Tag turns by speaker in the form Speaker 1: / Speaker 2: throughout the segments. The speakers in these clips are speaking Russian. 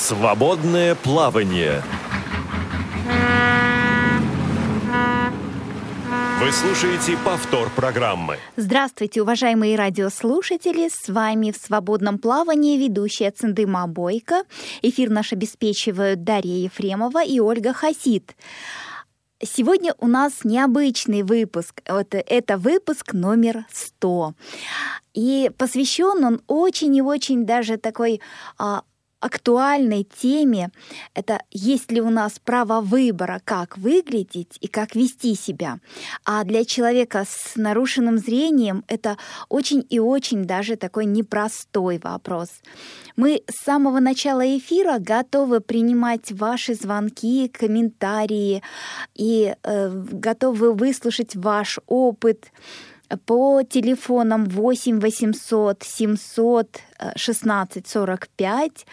Speaker 1: Свободное плавание. Вы слушаете повтор программы.
Speaker 2: Здравствуйте, уважаемые радиослушатели! С вами в свободном плавании ведущая Циндыма Бойко. Эфир наш обеспечивают Дарья Ефремова и Ольга Хасид. Сегодня у нас необычный выпуск. Это, это выпуск номер 100. И посвящен он очень и очень даже такой а, актуальной теме. Это есть ли у нас право выбора, как выглядеть и как вести себя. А для человека с нарушенным зрением это очень и очень даже такой непростой вопрос. Мы с самого начала эфира готовы принимать ваши звонки, комментарии и э, готовы выслушать ваш опыт по телефонам 8 800 700 16 45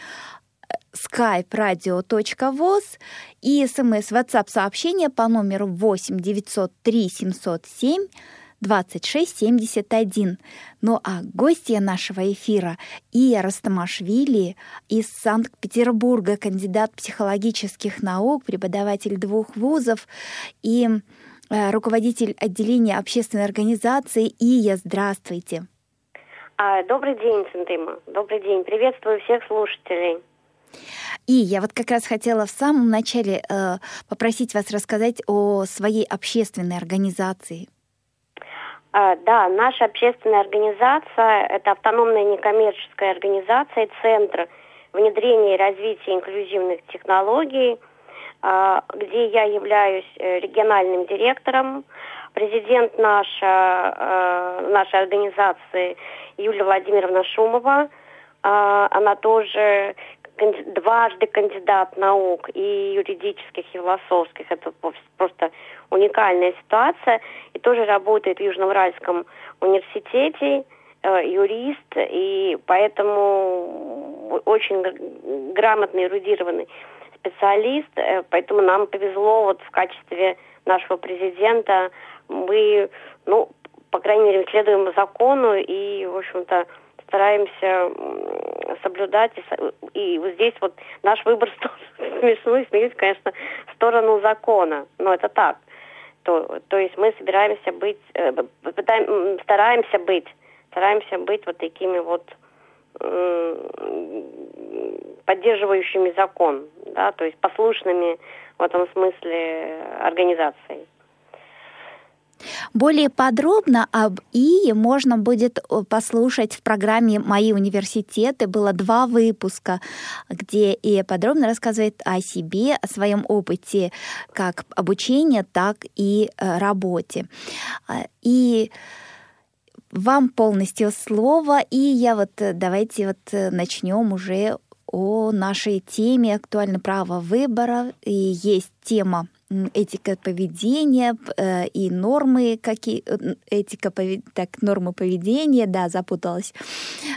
Speaker 2: skype radio.voz и смс WhatsApp сообщение по номеру 8 903 707 2671. Ну а гостья нашего эфира Ия Растамашвили из Санкт-Петербурга, кандидат психологических наук, преподаватель двух вузов и руководитель отделения общественной организации Ия. Здравствуйте.
Speaker 3: А, добрый день, Центыма. Добрый день. Приветствую всех слушателей.
Speaker 2: И я вот как раз хотела в самом начале э, попросить вас рассказать о своей общественной организации.
Speaker 3: А, да, наша общественная организация – это автономная некоммерческая организация, центр внедрения и развития инклюзивных технологий, где я являюсь э, региональным директором. Президент наша, э, нашей организации Юлия Владимировна Шумова. А, она тоже дважды кандидат наук и юридических, и философских. Это просто уникальная ситуация. И тоже работает в Южноуральском университете, э, юрист, и поэтому очень грамотный, эрудированный специалист. Э, поэтому нам повезло вот в качестве нашего президента мы, ну, по крайней мере, следуем закону и, в общем-то, стараемся соблюдать. И, вот здесь вот наш выбор смешной, смеюсь, конечно, в сторону закона. Но это так. То, то есть мы собираемся быть, э, пытаем, стараемся быть, стараемся быть вот такими вот поддерживающими закон, да, то есть послушными в этом смысле организацией.
Speaker 2: Более подробно об ИИ можно будет э, послушать в программе «Мои университеты». Было два выпуска, где ИИ подробно рассказывает о себе, о своем опыте как обучения, так и э, работе. А, и вам полностью слово, и я вот э, давайте вот начнем уже о нашей теме «Актуально право выбора». И есть тема этика поведения э, и нормы, какие э, этика так нормы поведения, да, запуталась.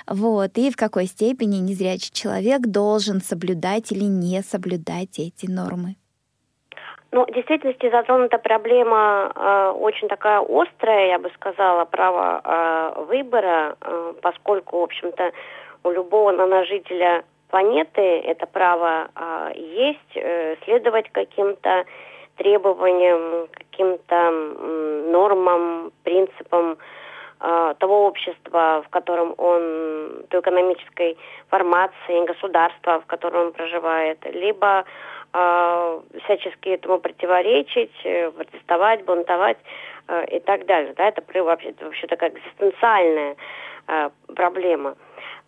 Speaker 2: Вот и в какой степени незрячий человек должен соблюдать или не соблюдать эти нормы.
Speaker 3: Ну, в действительности затронута проблема э, очень такая острая, я бы сказала, право э, выбора, э, поскольку, в общем-то, у любого наножителя планеты это право э, есть, э, следовать каким-то требованиям, каким-то нормам, принципам э, того общества, в котором он, той экономической формации, государства, в котором он проживает, либо э, всячески этому противоречить, э, протестовать, бунтовать э, и так далее. Да, это вообще, вообще такая экзистенциальная э, проблема.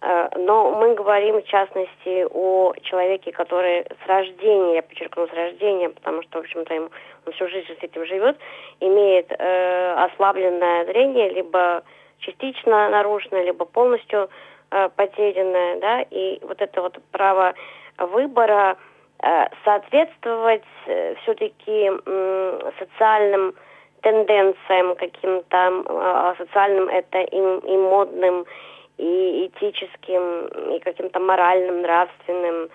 Speaker 3: Э, но мы говорим, в частности, о человеке, который с рождения, я подчеркну, с рождения, потому что, в общем-то, ему, он всю жизнь с этим живет, имеет э, ослабленное зрение, либо частично нарушенное, либо полностью э, потерянное, да, и вот это вот право выбора соответствовать э, все-таки э, социальным тенденциям каким-то, э, социальным это и, и модным, и этическим, и каким-то моральным, нравственным,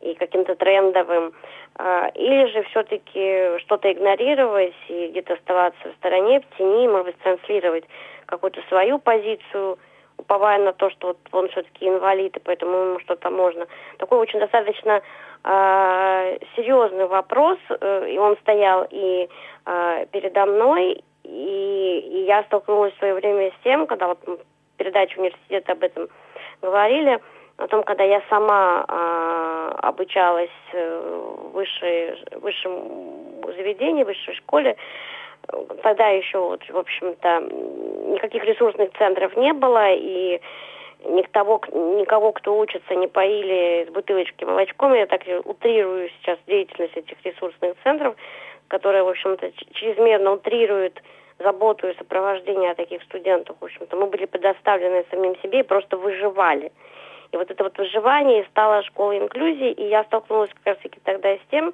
Speaker 3: и каким-то трендовым, а, или же все-таки что-то игнорировать и где-то оставаться в стороне, в тени, может быть, транслировать какую-то свою позицию уповая на то, что вот он все-таки инвалид, и поэтому ему что-то можно. Такой очень достаточно э, серьезный вопрос, э, и он стоял и э, передо мной, и, и я столкнулась в свое время с тем, когда вот передача университета об этом говорили, о том, когда я сама э, обучалась в высшем заведении, в высшей школе, тогда еще, вот, в общем-то, никаких ресурсных центров не было, и никого, никого, кто учится, не поили с бутылочки молочком. Я так утрирую сейчас деятельность этих ресурсных центров, которые, в общем-то, чрезмерно утрируют заботу и сопровождение таких студентов. В общем-то, мы были предоставлены самим себе и просто выживали. И вот это вот выживание стало школой инклюзии, и я столкнулась как раз-таки тогда с тем,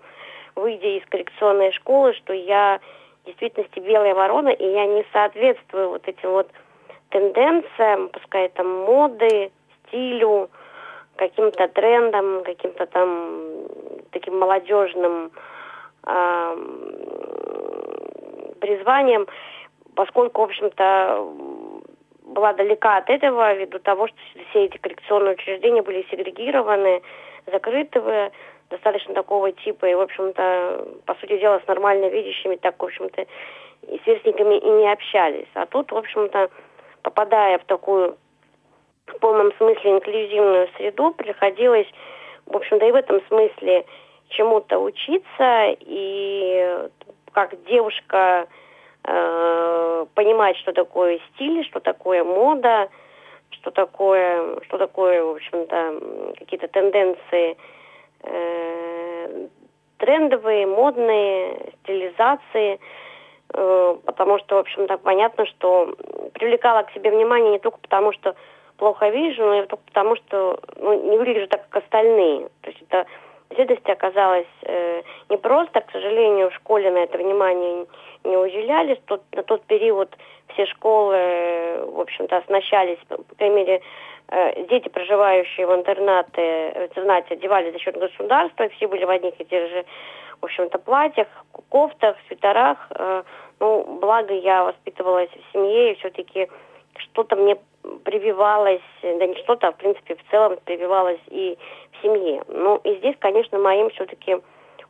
Speaker 3: выйдя из коррекционной школы, что я в действительности белая ворона, и я не соответствую вот этим вот тенденциям, пускай там моды, стилю, каким-то трендам, каким-то там таким молодежным э, призванием, поскольку, в общем-то, была далека от этого, ввиду того, что все эти коррекционные учреждения были сегрегированы, закрытые, достаточно такого типа, и, в общем-то, по сути дела, с нормально видящими так, в общем-то, и сверстниками и не общались. А тут, в общем-то, попадая в такую в полном смысле инклюзивную среду, приходилось, в общем-то, и в этом смысле чему-то учиться, и как девушка э, понимать, что такое стиль, что такое мода, что такое, что такое, в общем-то, какие-то тенденции э, трендовые, модные, стилизации, э, потому что, в общем-то, понятно, что привлекала к себе внимание не только потому, что плохо вижу, но и только потому, что ну, не выгляжу так, как остальные. То есть это действительности оказалось э, не просто, к сожалению, в школе на это внимание не уделяли. Тот, на тот период все школы, э, в общем-то, оснащались, по крайней мере, дети, проживающие в интернате, в интернате одевались за счет государства, все были в одних и тех же, в общем-то, платьях, кофтах, свитерах. Э, ну, благо я воспитывалась в семье, и все-таки что-то мне прививалось, да не что-то, а в принципе в целом прививалось и в семье. Ну и здесь, конечно, моим все-таки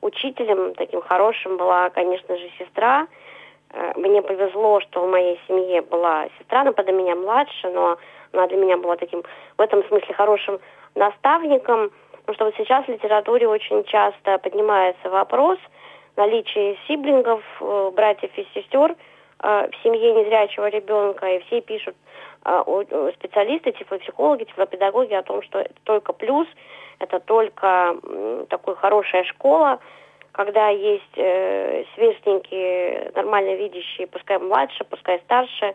Speaker 3: учителем таким хорошим была, конечно же, сестра. Э, мне повезло, что в моей семье была сестра, она под меня младше, но она для меня была таким в этом смысле хорошим наставником. Потому что вот сейчас в литературе очень часто поднимается вопрос наличия сиблингов, э, братьев и сестер э, в семье незрячего ребенка, и все пишут специалисты, тифлопсихологи, тифлопедагоги о том, что это только плюс, это только такая хорошая школа, когда есть э, сверстники нормально видящие, пускай младше, пускай старше, э,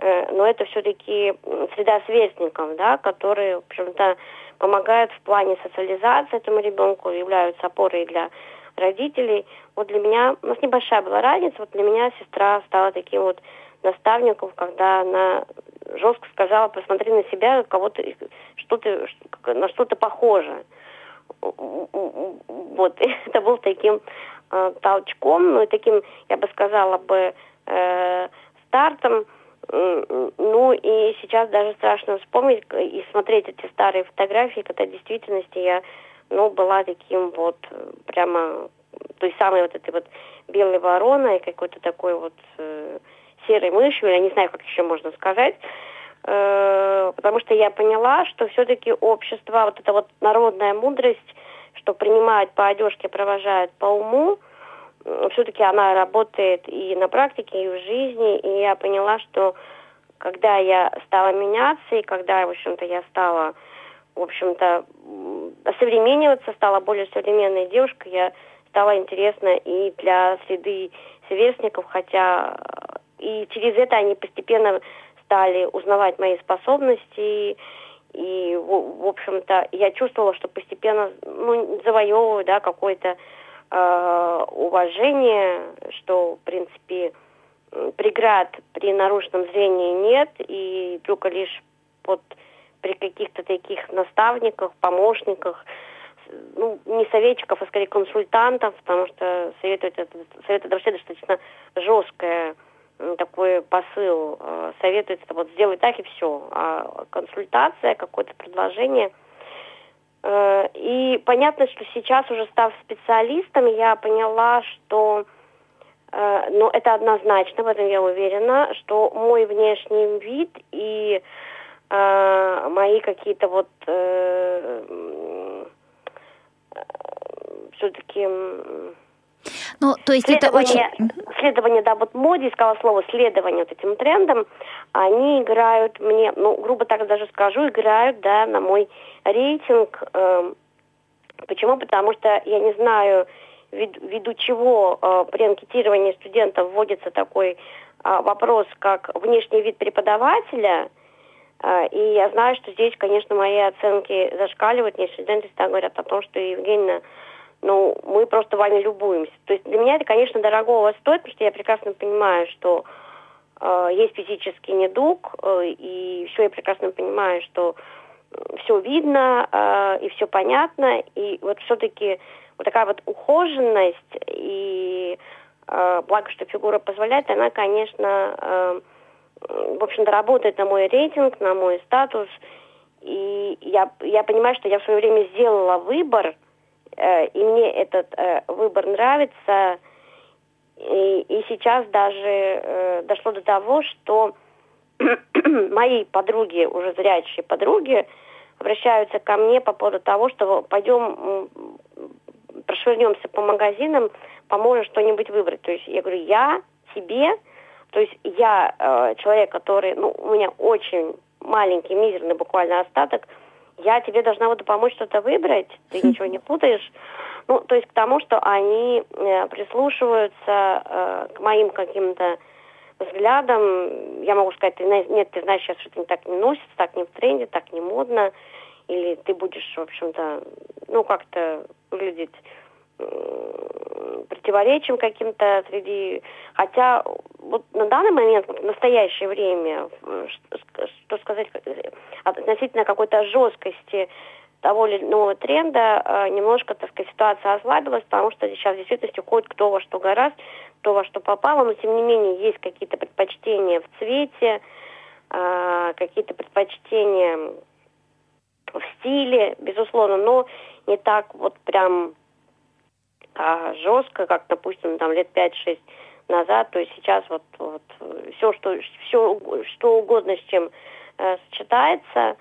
Speaker 3: но это все-таки среда сверстников, да, которые, в общем-то, помогают в плане социализации этому ребенку, являются опорой для родителей. Вот для меня, у нас небольшая была разница, вот для меня сестра стала таким вот наставником, когда она жестко сказала, посмотри на себя, кого-то, что ты, на что-то похоже вот это был таким э, толчком, ну и таким, я бы сказала бы, э, стартом. Ну и сейчас даже страшно вспомнить и смотреть эти старые фотографии, когда в действительности я, ну, была таким вот прямо той самой вот этой вот белой вороной, какой-то такой вот э, серой мышью, я не знаю, как еще можно сказать. Э, потому что я поняла, что все-таки общество, вот эта вот народная мудрость, что принимают по одежке, провожают по уму, все-таки она работает и на практике, и в жизни, и я поняла, что когда я стала меняться, и когда, в общем-то, я стала, в общем-то, осовремениваться, стала более современной девушкой, я стала интересна и для среды сверстников, хотя и через это они постепенно стали узнавать мои способности, и, в, общем-то, я чувствовала, что постепенно ну, завоевываю да, какое-то э, уважение, что, в принципе, преград при нарушенном зрении нет, и только лишь вот при каких-то таких наставниках, помощниках, ну, не советчиков, а скорее консультантов, потому что советовать это, совет это вообще достаточно жесткое такой посыл. Э, советуется вот сделать так и все. А консультация, какое-то предложение. Э, и понятно, что сейчас уже став специалистом, я поняла, что э, но это однозначно, в этом я уверена, что мой внешний вид и э, мои какие-то вот все-таки
Speaker 2: ну, то есть это очень...
Speaker 3: Следование, да, вот моде искала слово следование вот этим трендам, они играют мне, ну, грубо так даже скажу, играют, да, на мой рейтинг. Э, почему? Потому что я не знаю, ввиду чего э, при анкетировании студентов вводится такой э, вопрос, как внешний вид преподавателя, э, и я знаю, что здесь, конечно, мои оценки зашкаливают. Мне студенты всегда говорят о том, что Евгения ну, мы просто вами любуемся. То есть для меня это, конечно, дорогого стоит, потому что я прекрасно понимаю, что э, есть физический недуг, э, и все я прекрасно понимаю, что все видно э, и все понятно, и вот все-таки вот такая вот ухоженность и э, благо, что фигура позволяет, она, конечно, э, в общем-то, работает на мой рейтинг, на мой статус, и я, я понимаю, что я в свое время сделала выбор – Э, и мне этот э, выбор нравится. И, и сейчас даже э, дошло до того, что мои подруги, уже зрячие подруги, обращаются ко мне по поводу того, что пойдем прошвырнемся по магазинам, поможем что-нибудь выбрать. То есть я говорю, я тебе, то есть я э, человек, который, ну, у меня очень маленький, мизерный буквально остаток – я тебе должна вот помочь что-то выбрать, ты ничего не путаешь. Ну, то есть к тому, что они э, прислушиваются э, к моим каким-то взглядам. Я могу сказать, ты, нет, ты знаешь, сейчас что-то не так не носится, так не в тренде, так не модно. Или ты будешь, в общем-то, ну, как-то выглядеть противоречием каким-то среди... Хотя вот на данный момент, в настоящее время, что сказать, относительно какой-то жесткости того или иного тренда, немножко, так сказать, ситуация ослабилась, потому что сейчас в действительности уходит кто во что гораздо, кто во что попало, но тем не менее есть какие-то предпочтения в цвете, какие-то предпочтения в стиле, безусловно, но не так вот прям а жестко, как, допустим, там лет 5-6 назад, то есть сейчас вот, вот все, что, все, что угодно с чем э, сочетается.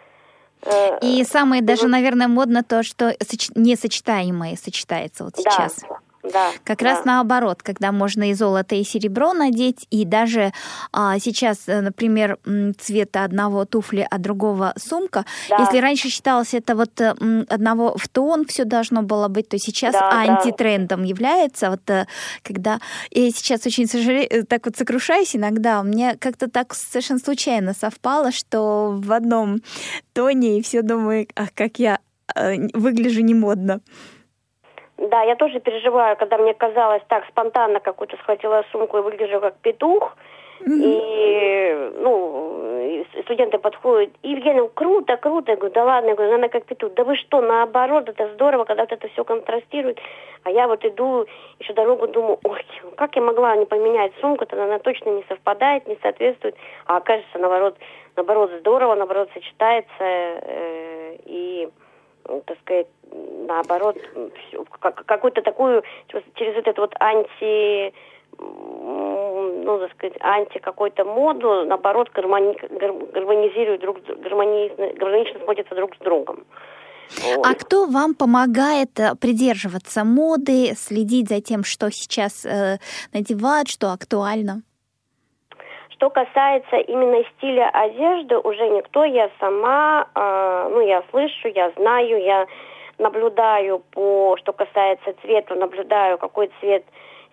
Speaker 2: Э, И самое даже, наверное, модно то, что соч... несочетаемое сочетается вот сейчас. Да,
Speaker 3: да,
Speaker 2: как да. раз наоборот, когда можно и золото, и серебро надеть, и даже а, сейчас, э, например, цвета одного туфли, а другого сумка. Да. Если раньше считалось это вот э, одного в тон все должно было быть, то сейчас да, антитрендом да. является. Вот э, когда я сейчас очень сожалею, так вот сокрушаюсь иногда, у меня как-то так совершенно случайно совпало, что в одном тоне и все думаю, ах, как я выгляжу не модно.
Speaker 3: Да, я тоже переживаю, когда мне казалось так спонтанно какую-то схватила сумку и выгляжу как петух. Mm-hmm. И, ну, студенты подходят, Евгения, ну, круто, круто. Я говорю, да ладно, я говорю, она как петух. Да вы что, наоборот, это здорово, когда вот это все контрастирует. А я вот иду, еще дорогу думаю, ой, как я могла не поменять сумку-то, она точно не совпадает, не соответствует. А окажется, наоборот, наоборот, здорово, наоборот, сочетается. Э, и так сказать, наоборот, какую-то такую, через вот это вот анти, ну, так сказать, анти какой-то моду, наоборот, гармони, гармонизируют друг, гармонично, гармонично смотрятся друг с другом.
Speaker 2: А кто вам помогает э, придерживаться моды, следить за тем, что сейчас э, надевают, что актуально?
Speaker 3: Что касается именно стиля одежды, уже никто, я сама, э, ну, я слышу, я знаю, я наблюдаю по, что касается цвета, наблюдаю, какой цвет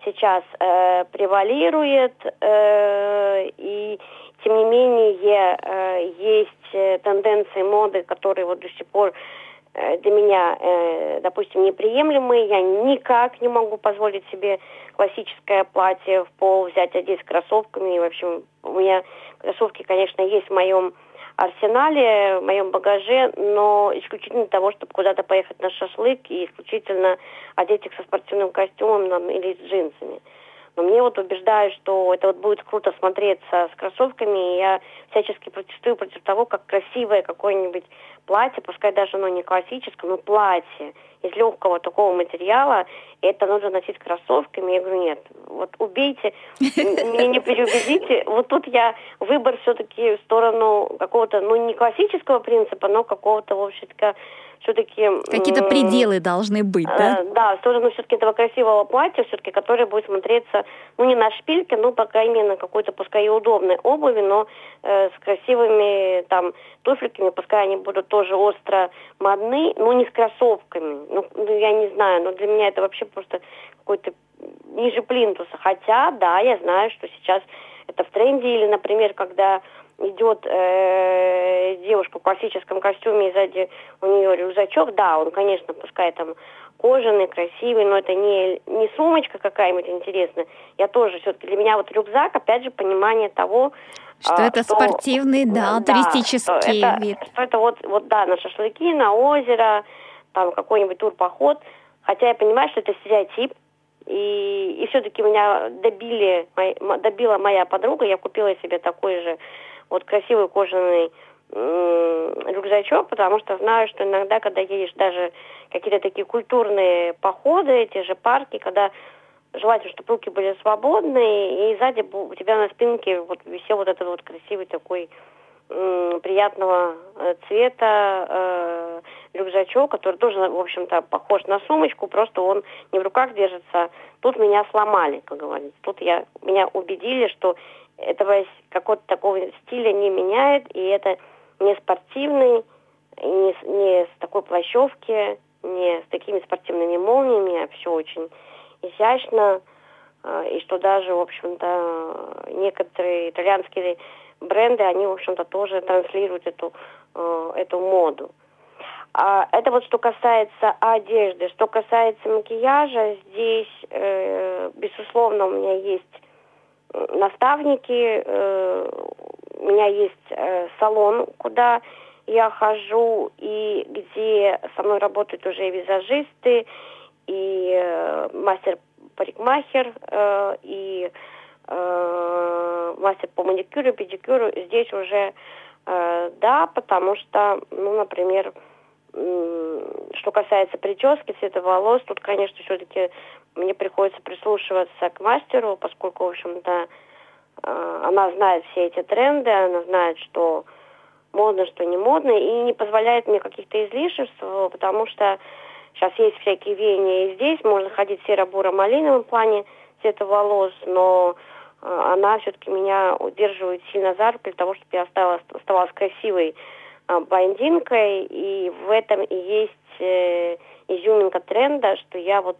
Speaker 3: сейчас э, превалирует, э, и тем не менее э, есть э, тенденции моды, которые вот до сих пор Э, для меня, э, допустим, неприемлемые. Я никак не могу позволить себе классическое платье в пол взять, одеть с кроссовками. И, в общем, у меня кроссовки, конечно, есть в моем арсенале, в моем багаже, но исключительно для того, чтобы куда-то поехать на шашлык и исключительно одеть их со спортивным костюмом там, или с джинсами. Но мне вот убеждают, что это вот будет круто смотреться с кроссовками, и я всячески протестую против того, как красивое какое-нибудь платье, пускай даже оно не классическое, но платье из легкого такого материала, это нужно носить кроссовками. Я говорю, нет, вот убейте, меня не переубедите. Вот тут я выбор все-таки в сторону какого-то, ну, не классического принципа, но какого-то, в общем-то, все-таки...
Speaker 2: Какие-то пределы должны быть, да?
Speaker 3: Э, да, в сторону все-таки этого красивого платья, все-таки, которое будет смотреться, ну, не на шпильке, ну, по крайней мере, на какой-то, пускай и удобной обуви, но э, с красивыми, там, туфельками, пускай они будут тоже остро модны, но не с кроссовками. Ну, ну, я не знаю, но для меня это вообще просто какой-то ниже плинтуса. Хотя, да, я знаю, что сейчас это в тренде, или, например, когда идет э, девушка в классическом костюме, и сзади у нее рюкзачок, да, он, конечно, пускай там кожаный, красивый, но это не, не сумочка какая-нибудь интересная. Я тоже все-таки, для меня вот рюкзак, опять же, понимание того,
Speaker 2: что а, это что, спортивный, да, да туристический
Speaker 3: что
Speaker 2: вид.
Speaker 3: Что это вот, вот, да, на шашлыки, на озеро, там какой-нибудь турпоход. Хотя я понимаю, что это стереотип, и, и все-таки меня добили, добила моя подруга, я купила себе такой же вот красивый кожаный рюкзачок, потому что знаю, что иногда, когда едешь даже какие-то такие культурные походы, эти же парки, когда желательно, чтобы руки были свободные, и сзади у тебя на спинке вот висел вот этот вот красивый такой приятного э, цвета э, рюкзачок, который тоже, в общем-то, похож на сумочку, просто он не в руках держится. Тут меня сломали, как говорится. Тут я, меня убедили, что этого какого-то такого стиля не меняет, и это не спортивный, не, не с такой плащевки, не с такими спортивными молниями, а все очень изящно, а, и что даже, в общем-то, некоторые итальянские бренды, они, в общем-то, тоже транслируют эту, а, эту моду. А это вот что касается одежды. Что касается макияжа, здесь, э, безусловно, у меня есть наставники, э, у меня есть э, салон, куда я хожу, и где со мной работают уже визажисты, и э, мастер-парикмахер, и мастер по маникюру, педикюру. Здесь уже да, потому что, ну, например, что касается прически, цвета волос, тут, конечно, все-таки мне приходится прислушиваться к мастеру, поскольку, в общем-то, э, она знает все эти тренды, она знает, что модно, что не модно, и не позволяет мне каких-то излишеств, потому что сейчас есть всякие веяния и здесь, можно ходить серо-буро-малиновом плане цвета волос, но э, она все-таки меня удерживает сильно за руку для того, чтобы я оставалась, оставалась красивой э, блондинкой, и в этом и есть изюминка тренда, что я вот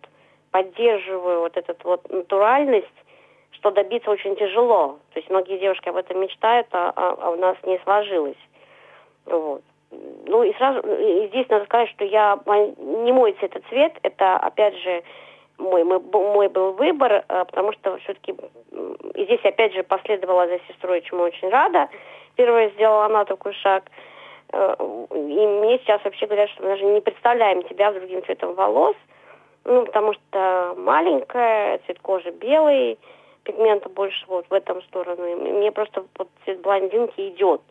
Speaker 3: поддерживаю вот эту вот натуральность, что добиться очень тяжело. То есть многие девушки об этом мечтают, а, а, а у нас не сложилось. Вот. Ну и сразу, и здесь надо сказать, что я не мой цвет цвет, это опять же мой, мой, мой был выбор, а, потому что все-таки и здесь опять же последовала за сестрой, чему очень рада. Первая сделала она такой шаг. Э, и мне сейчас вообще говорят, что мы даже не представляем тебя с другим цветом волос – ну, потому что маленькая, цвет кожи белый, пигмента больше вот в этом сторону. И мне просто вот цвет блондинки идет.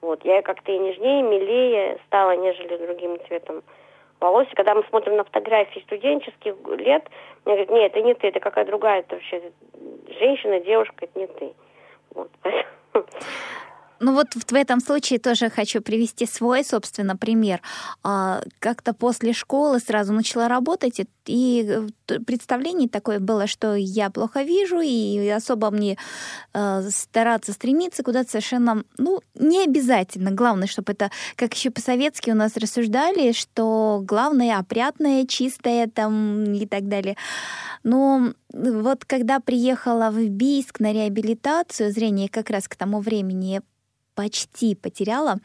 Speaker 3: Вот, я как-то и нежнее, милее стала, нежели другим цветом волос. Когда мы смотрим на фотографии студенческих лет, мне говорят, нет, это не ты, это какая другая, это вообще женщина, девушка, это не ты. Вот,
Speaker 2: Ну вот в этом случае тоже хочу привести свой, собственно, пример. А, как-то после школы сразу начала работать, и э, представление такое было, что я плохо вижу, и особо мне э, стараться стремиться куда-то совершенно, ну, не обязательно. Главное, чтобы это, как еще по-советски у нас рассуждали, что главное опрятное, чистое там и так далее. Но вот когда приехала в Бийск на реабилитацию, зрение как раз к тому времени почти потеряла,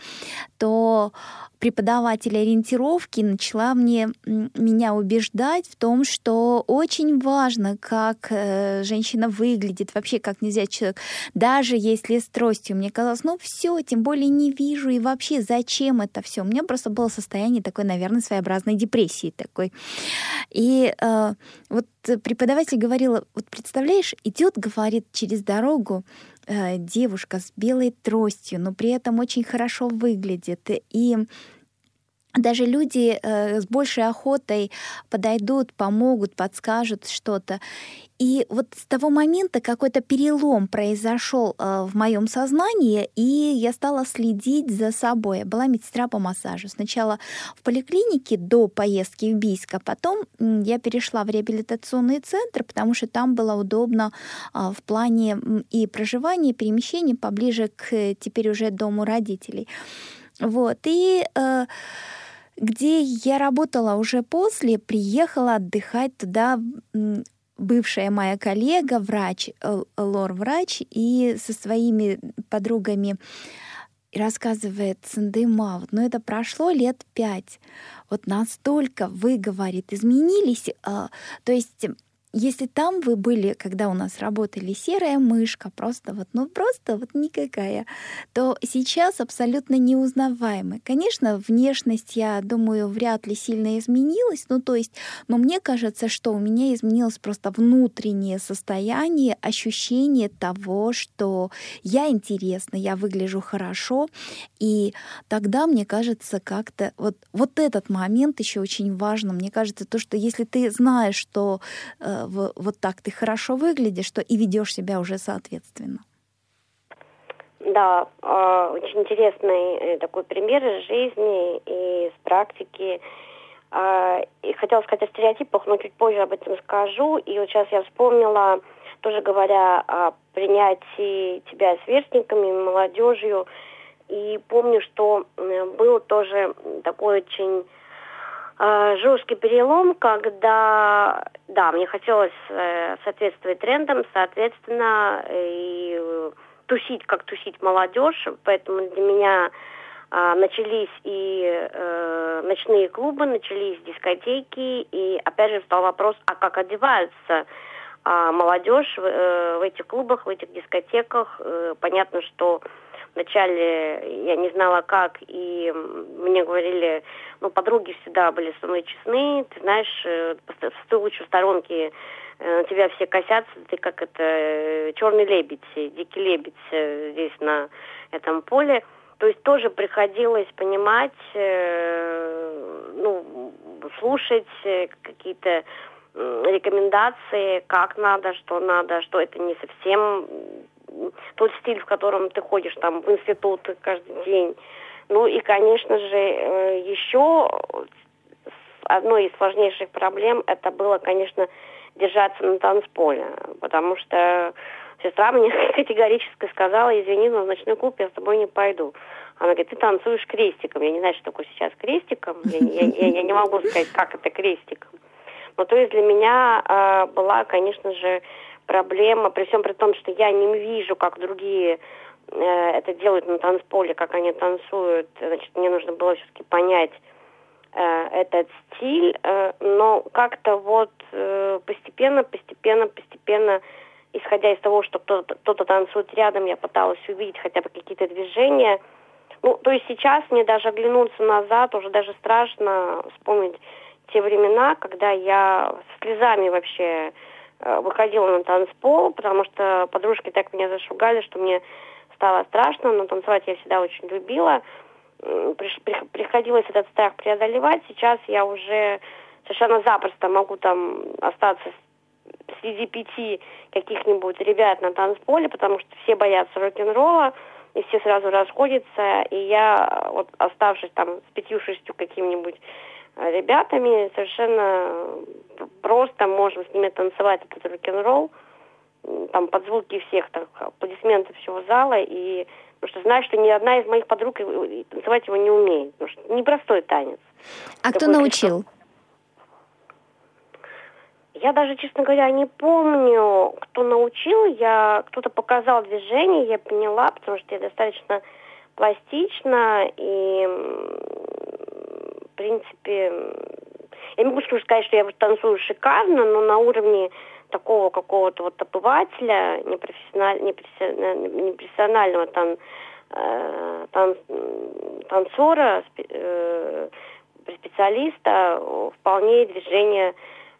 Speaker 2: то преподаватель ориентировки начала мне, меня убеждать в том, что очень важно, как э, женщина выглядит, вообще как нельзя человек, даже если с тростью. Мне казалось, ну все, тем более не вижу, и вообще зачем это все? У меня просто было состояние такой, наверное, своеобразной депрессии такой. И э, вот преподаватель говорила, вот представляешь, идет, говорит, через дорогу э, девушка с белой тростью, но при этом очень хорошо выглядит. И даже люди э, с большей охотой подойдут, помогут, подскажут что-то. И вот с того момента какой-то перелом произошел э, в моем сознании, и я стала следить за собой. Я была медсестра по массажу. Сначала в поликлинике до поездки в Бийск, а потом я перешла в реабилитационный центр, потому что там было удобно э, в плане и проживания, и перемещения поближе к теперь уже дому родителей. Вот. И э, где я работала уже после, приехала отдыхать туда бывшая моя коллега, врач, э, лор-врач, и со своими подругами рассказывает Сандыма, вот, но это прошло лет пять. Вот настолько вы, говорит, изменились. А, то есть если там вы были, когда у нас работали серая мышка, просто вот, ну просто вот никакая, то сейчас абсолютно неузнаваемы. Конечно, внешность, я думаю, вряд ли сильно изменилась, ну то есть, но мне кажется, что у меня изменилось просто внутреннее состояние, ощущение того, что я интересна, я выгляжу хорошо, и тогда, мне кажется, как-то вот, вот этот момент еще очень важно. Мне кажется, то, что если ты знаешь, что э, вот так ты хорошо выглядишь, что и ведешь себя уже соответственно.
Speaker 3: Да, а, очень интересный э, такой пример из жизни и из практики. И хотела сказать о стереотипах, но чуть позже об этом скажу. И вот сейчас я вспомнила, тоже говоря о принятии тебя сверстниками, молодежью. И помню, что был тоже такой очень Э, жесткий перелом, когда, да, мне хотелось э, соответствовать трендам, соответственно, и тусить, как тусить молодежь, поэтому для меня э, начались и э, ночные клубы, начались дискотеки, и опять же встал вопрос, а как одеваются э, молодежь в, э, в этих клубах, в этих дискотеках. Э, понятно, что Вначале я не знала как, и мне говорили, ну, подруги всегда были со мной честны, ты знаешь, э, ты лучше в сторонке, э, на тебя все косятся, ты как это, э, черный лебедь, дикий лебедь здесь на этом поле. То есть тоже приходилось понимать, ну, слушать какие-то рекомендации, как надо, что надо, что это не совсем тот стиль, в котором ты ходишь там в институт каждый день. Ну и, конечно же, э, еще одной из сложнейших проблем это было, конечно, держаться на танцполе, потому что сестра мне категорически сказала, извини, но в ночной клуб я с тобой не пойду. Она говорит, ты танцуешь крестиком. Я не знаю, что такое сейчас крестиком. Я, я, я, я не могу сказать, как это крестиком. Но то есть для меня э, была, конечно же, проблема, при всем при том, что я не вижу, как другие э, это делают на танцполе, как они танцуют, значит, мне нужно было все-таки понять э, этот стиль, э, но как-то вот э, постепенно, постепенно, постепенно, исходя из того, что кто-то, кто-то танцует рядом, я пыталась увидеть хотя бы какие-то движения. Ну, то есть сейчас мне даже оглянуться назад, уже даже страшно вспомнить те времена, когда я с слезами вообще выходила на танцпол, потому что подружки так меня зашугали, что мне стало страшно, но танцевать я всегда очень любила. Приходилось этот страх преодолевать. Сейчас я уже совершенно запросто могу там остаться среди пяти каких-нибудь ребят на танцполе, потому что все боятся рок-н-ролла, и все сразу расходятся, и я, вот оставшись там с пятью-шестью каким-нибудь ребятами, совершенно просто можем с ними танцевать этот рок-н-ролл, там под звуки всех, так, аплодисменты всего зала, и потому что знаю, что ни одна из моих подруг танцевать его не умеет, потому что непростой танец.
Speaker 2: А кто научил?
Speaker 3: Я даже, честно говоря, не помню, кто научил. Я кто-то показал движение, я поняла, потому что я достаточно пластично и, в принципе, я не могу сказать, что я танцую шикарно, но на уровне такого какого-то вот обывателя, непрофессиональ, непрофессионального тан, э, тан, танцора, э, специалиста, вполне движение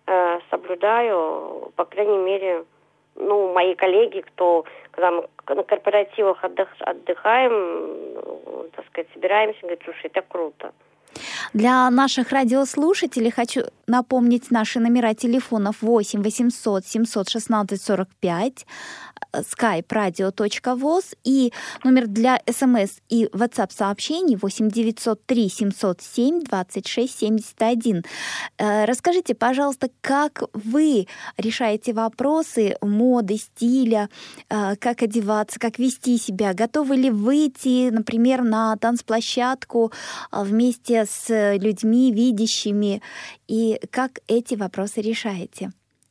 Speaker 3: э, соблюдаю, по крайней мере, ну, мои коллеги, кто, когда мы на корпоративах отдых, отдыхаем, так сказать, собираемся, говорят, слушай, это круто.
Speaker 2: Для наших радиослушателей хочу напомнить наши номера телефонов 8 800 716 45, skype radio.voz и номер для смс и WhatsApp сообщений 8 903 707 26 71. Расскажите, пожалуйста, как вы решаете вопросы моды, стиля, э, как одеваться, как вести себя? Готовы ли выйти, например, на танцплощадку э, вместе с людьми, видящими? И как эти вопросы решаете?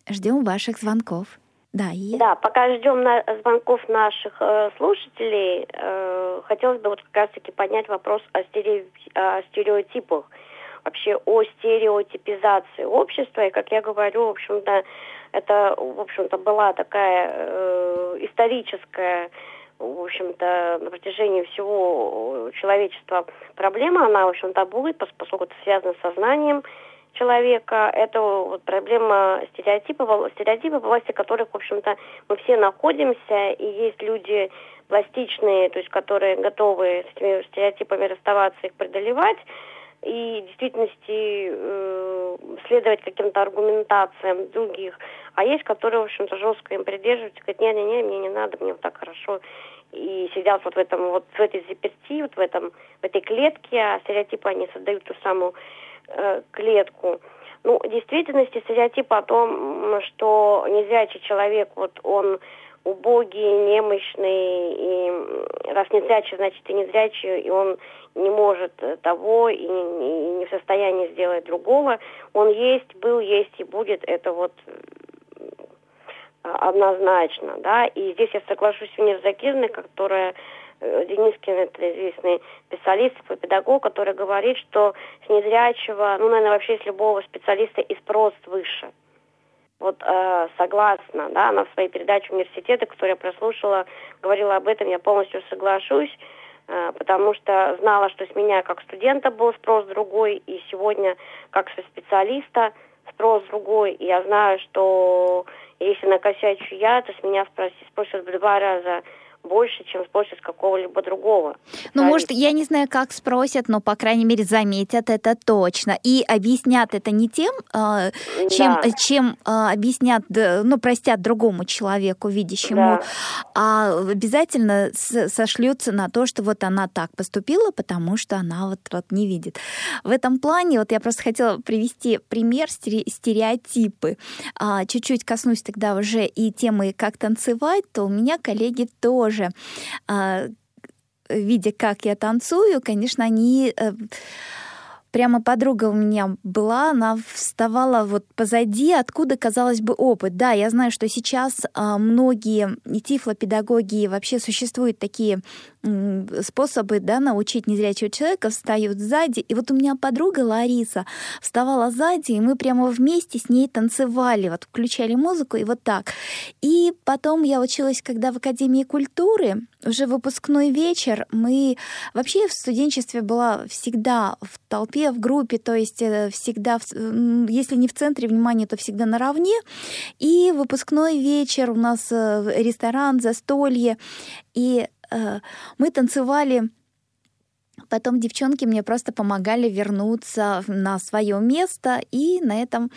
Speaker 2: Ждем ваших звонков.
Speaker 3: Да, и... да, пока ждем на звонков наших э, слушателей, э, хотелось бы вот как раз-таки поднять вопрос о, стерео... о стереотипах, вообще о стереотипизации общества. И, как я говорю, в общем-то, это, в общем-то, была такая э, историческая в общем-то, на протяжении всего человечества проблема, она, в общем-то, будет, поскольку это связано с сознанием, человека, это вот проблема стереотипов, стереотипы, в власти которых, в общем-то, мы все находимся, и есть люди пластичные, то есть которые готовы с этими стереотипами расставаться, их преодолевать, и в действительности э, следовать каким-то аргументациям других. А есть, которые, в общем-то, жестко им придерживаются, говорят, не-не-не, мне не надо, мне вот так хорошо. И сидят вот в этом, вот в этой заперти, вот в этом, в этой клетке, а стереотипы они создают ту самую э, клетку. Ну, в действительности стереотип о том, что незрячий человек, вот он убогий, немощный, и раз незрячий, значит и незрячий, и он не может того и, и не в состоянии сделать другого. Он есть, был, есть и будет, это вот э, однозначно, да, и здесь я соглашусь с Венер Закирной, которая Э, Денискин, это известный специалист, педагог, который говорит, что с незрячего, ну, наверное, вообще с любого специалиста и спрос выше. Вот э, согласна, да, она в своей передаче университета, которую я прослушала, говорила об этом, я полностью соглашусь, э, потому что знала, что с меня как студента был спрос другой, и сегодня как со специалиста спрос другой, я знаю, что если накосячу я, то с меня спросят, спросят в два раза больше, чем спросят какого-либо другого.
Speaker 2: Ну, может, я не знаю, как спросят, но, по крайней мере, заметят это точно. И объяснят это не тем, э, чем, да. чем э, объяснят, ну, простят другому человеку, видящему, да. а обязательно сошлются на то, что вот она так поступила, потому что она вот, вот не видит. В этом плане, вот я просто хотела привести пример стереотипы. А, чуть-чуть коснусь тогда уже и темы, как танцевать, то у меня коллеги тоже тоже, а, видя, как я танцую, конечно, они э, прямо подруга у меня была, она вставала вот позади, откуда, казалось бы, опыт. Да, я знаю, что сейчас а, многие тифлопедагоги вообще существуют такие способы да, научить незрячего человека, встают сзади. И вот у меня подруга Лариса вставала сзади, и мы прямо вместе с ней танцевали, вот включали музыку и вот так. И потом я училась, когда в Академии культуры, уже выпускной вечер, мы вообще в студенчестве была всегда в толпе, в группе, то есть э, всегда, если не в центре внимания, то всегда наравне. И выпускной вечер у нас э, ресторан, застолье. И Э, мы танцевали Потом девчонки мне просто помогали вернуться на свое место, и на этом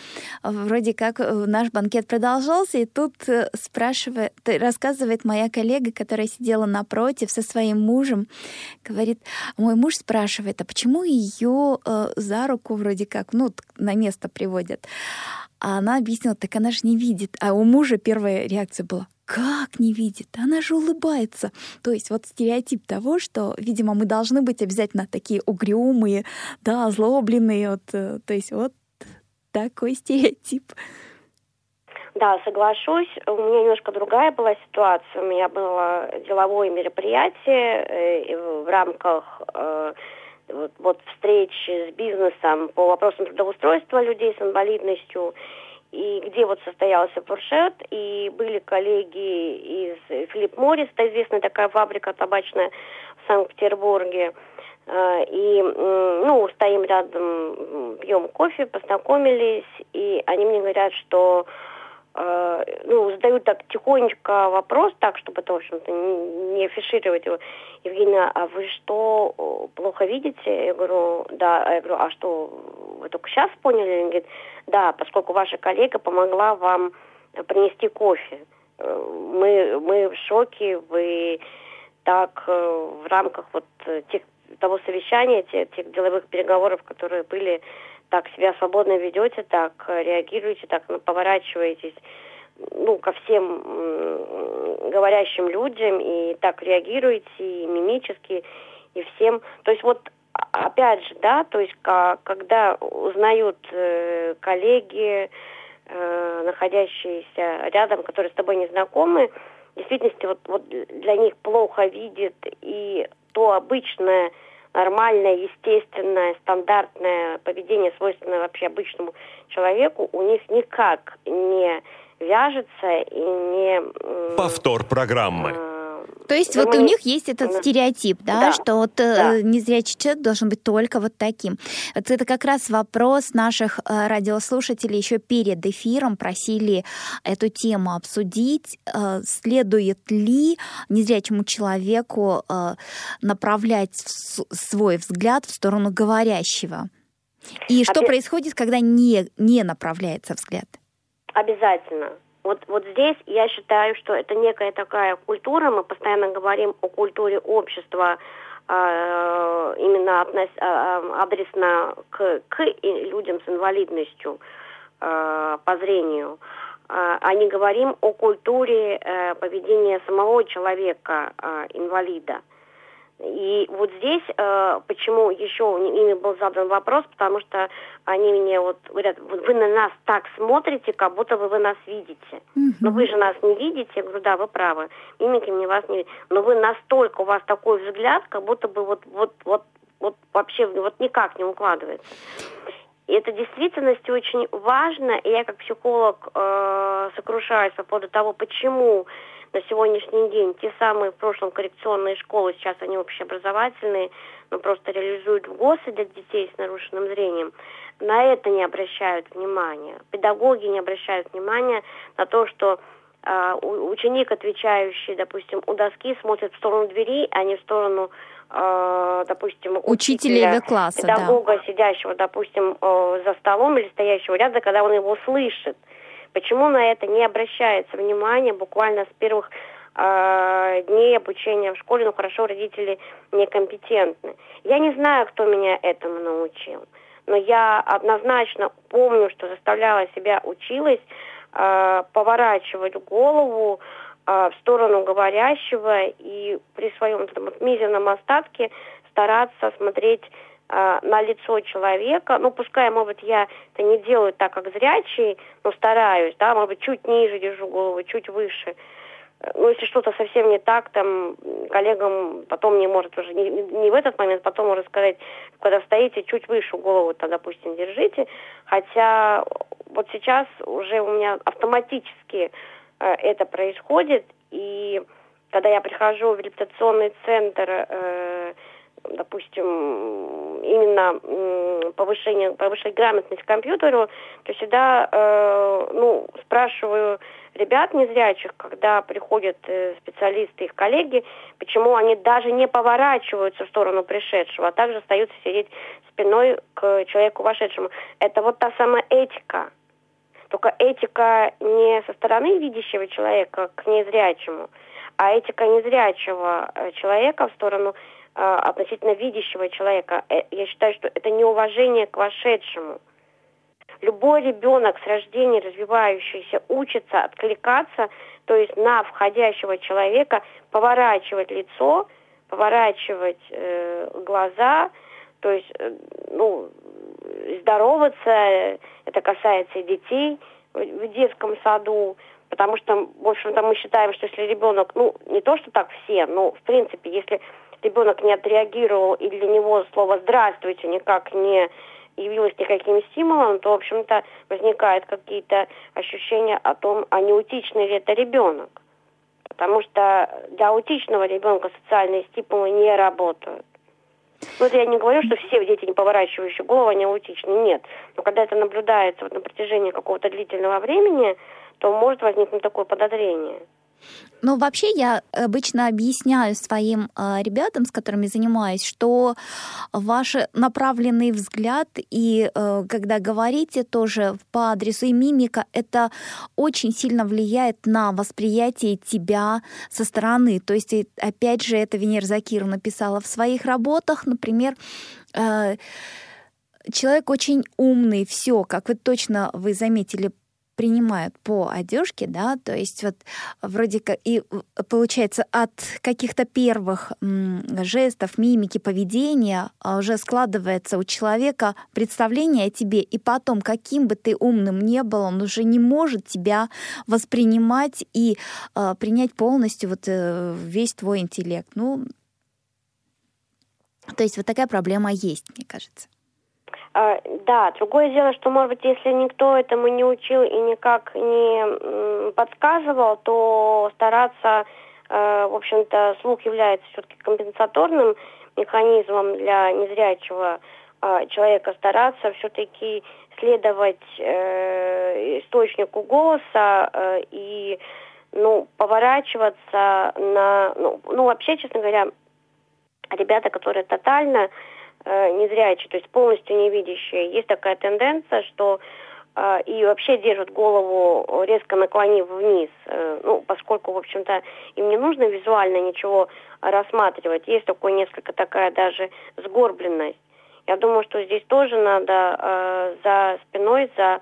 Speaker 2: э, вроде как э, наш банкет продолжался. И тут спрашивает, рассказывает моя коллега, которая сидела напротив со своим мужем, говорит, мой муж спрашивает, а почему ее за руку вроде как, ну, на место приводят? А она объяснила, так она же не видит. А у мужа первая реакция была, как не видит? Она же улыбается. То есть вот стереотип того, что, видимо, мы должны быть обязательно такие угрюмые, да, озлобленные. Вот, э, то есть вот такой стереотип.
Speaker 3: Да, соглашусь. У меня немножко другая была ситуация. У меня было деловое мероприятие э, в рамках э, вот, вот встречи с бизнесом по вопросам трудоустройства людей с инвалидностью и где вот состоялся фуршет, и были коллеги из Филипп Моррис, это известная такая фабрика табачная в Санкт-Петербурге, э, и, ну, стоим рядом, пьем кофе, познакомились, и они мне говорят, что ну, задают так тихонечко вопрос, так, чтобы это, в общем-то, не афишировать его. Евгения, а вы что, плохо видите? Я говорю, да. Я говорю, а что, вы только сейчас поняли? Они говорят, да, поскольку ваша коллега помогла вам принести кофе. Э, мы, мы в шоке, вы так э, в рамках вот тех, того совещания, тех, тех деловых переговоров, которые были, так себя свободно ведете, так реагируете, так поворачиваетесь ну, ко всем говорящим людям, и так реагируете, и мимически, и всем. То есть вот опять же, да, то есть когда узнают э, коллеги, э, находящиеся рядом, которые с тобой не знакомы, в действительности вот, вот для них плохо видит и то обычное, нормальное, естественное, стандартное поведение, свойственное вообще обычному человеку, у них никак не вяжется и не...
Speaker 1: Повтор программы.
Speaker 2: То есть вот у них есть этот стереотип, да, да что вот э, да. незрячий человек должен быть только вот таким. Вот это как раз вопрос наших э, радиослушателей еще перед эфиром просили эту тему обсудить. Э, следует ли незрячему человеку направлять свой взгляд в сторону говорящего? И что Опять... происходит, когда не, не направляется взгляд?
Speaker 3: Обязательно. Вот, вот здесь я считаю, что это некая такая культура, мы постоянно говорим о культуре общества, э, именно относ, адресно к, к людям с инвалидностью э, по зрению, а не говорим о культуре э, поведения самого человека, инвалида. И вот здесь, э, почему еще ими был задан вопрос, потому что они мне вот говорят, вы на нас так смотрите, как будто бы вы нас видите. Mm-hmm. Но вы же нас не видите. Я говорю, да, вы правы. Мимики мне вас не видят. Но вы настолько, у вас такой взгляд, как будто бы вот, вот, вот, вот вообще вот никак не укладывается. И это в действительности очень важно, и я как психолог э, сокрушаюсь по поводу того, почему на сегодняшний день те самые в прошлом коррекционные школы, сейчас они общеобразовательные, но просто реализуют в ГОСы для детей с нарушенным зрением, на это не обращают внимания. Педагоги не обращают внимания на то, что э, ученик, отвечающий, допустим, у доски, смотрит в сторону двери, а не в сторону э, допустим,
Speaker 2: учителя, учителя класса,
Speaker 3: педагога, да. сидящего, допустим, э, за столом или стоящего рядом, когда он его слышит. Почему на это не обращается внимание буквально с первых э, дней обучения в школе? Ну хорошо, родители некомпетентны. Я не знаю, кто меня этому научил, но я однозначно помню, что заставляла себя, училась э, поворачивать голову э, в сторону говорящего и при своем там, мизерном остатке стараться смотреть на лицо человека, ну, пускай, может я это не делаю так, как зрячий, но стараюсь, да, может чуть ниже держу голову, чуть выше. Ну, если что-то совсем не так, там, коллегам потом не может уже, не, не в этот момент, потом уже сказать, когда стоите, чуть выше голову, то, допустим, держите. Хотя вот сейчас уже у меня автоматически э, это происходит, и когда я прихожу в реабилитационный центр, э, допустим, именно повышение, повышать грамотность компьютеру, то всегда, э, ну, спрашиваю ребят незрячих, когда приходят э, специалисты, их коллеги, почему они даже не поворачиваются в сторону пришедшего, а также остаются сидеть спиной к человеку вошедшему. Это вот та самая этика. Только этика не со стороны видящего человека к незрячему, а этика незрячего э, человека в сторону относительно видящего человека. Э, я считаю, что это неуважение к вошедшему. Любой ребенок с рождения развивающийся учится откликаться, то есть на входящего человека поворачивать лицо, поворачивать э, глаза, то есть, э, ну, здороваться, это касается и детей, в детском саду, потому что, в общем-то, мы считаем, что если ребенок, ну, не то, что так все, но, в принципе, если ребенок не отреагировал, и для него слово «здравствуйте» никак не явилось никаким стимулом, то, в общем-то, возникают какие-то ощущения о том, а не аутичный ли это ребенок. Потому что для аутичного ребенка социальные стимулы не работают. Ну, это я не говорю, что все дети, не поворачивающие голову, они аутичны. Нет. Но когда это наблюдается вот на протяжении какого-то длительного времени, то может возникнуть такое подозрение.
Speaker 2: Ну, вообще я обычно объясняю своим э, ребятам, с которыми занимаюсь, что ваш направленный взгляд и э, когда говорите тоже по адресу и мимика, это очень сильно влияет на восприятие тебя со стороны. То есть, опять же, это Венера Закиру написала в своих работах, например, э, человек очень умный, все, как вы точно вы заметили принимают по одежке, да, то есть вот вроде как и получается от каких-то первых жестов, мимики, поведения а, уже складывается у человека представление о тебе, и потом, каким бы ты умным не был, он уже не может тебя воспринимать и э, принять полностью вот э, весь твой интеллект. Ну, то есть вот такая проблема есть, мне кажется.
Speaker 3: А, да, другое дело, что, может быть, если никто этому не учил и никак не подсказывал, то стараться, э, в общем-то, слух является все-таки компенсаторным механизмом для незрячего а, человека, стараться все-таки следовать э, источнику голоса э, и ну, поворачиваться на... Ну, ну, вообще, честно говоря, ребята, которые тотально э, незрячие, то есть полностью невидящие, есть такая тенденция, что э, и вообще держат голову резко наклонив вниз, э, ну, поскольку, в общем-то, им не нужно визуально ничего рассматривать, есть такой несколько такая даже сгорбленность. Я думаю, что здесь тоже надо э, за спиной, за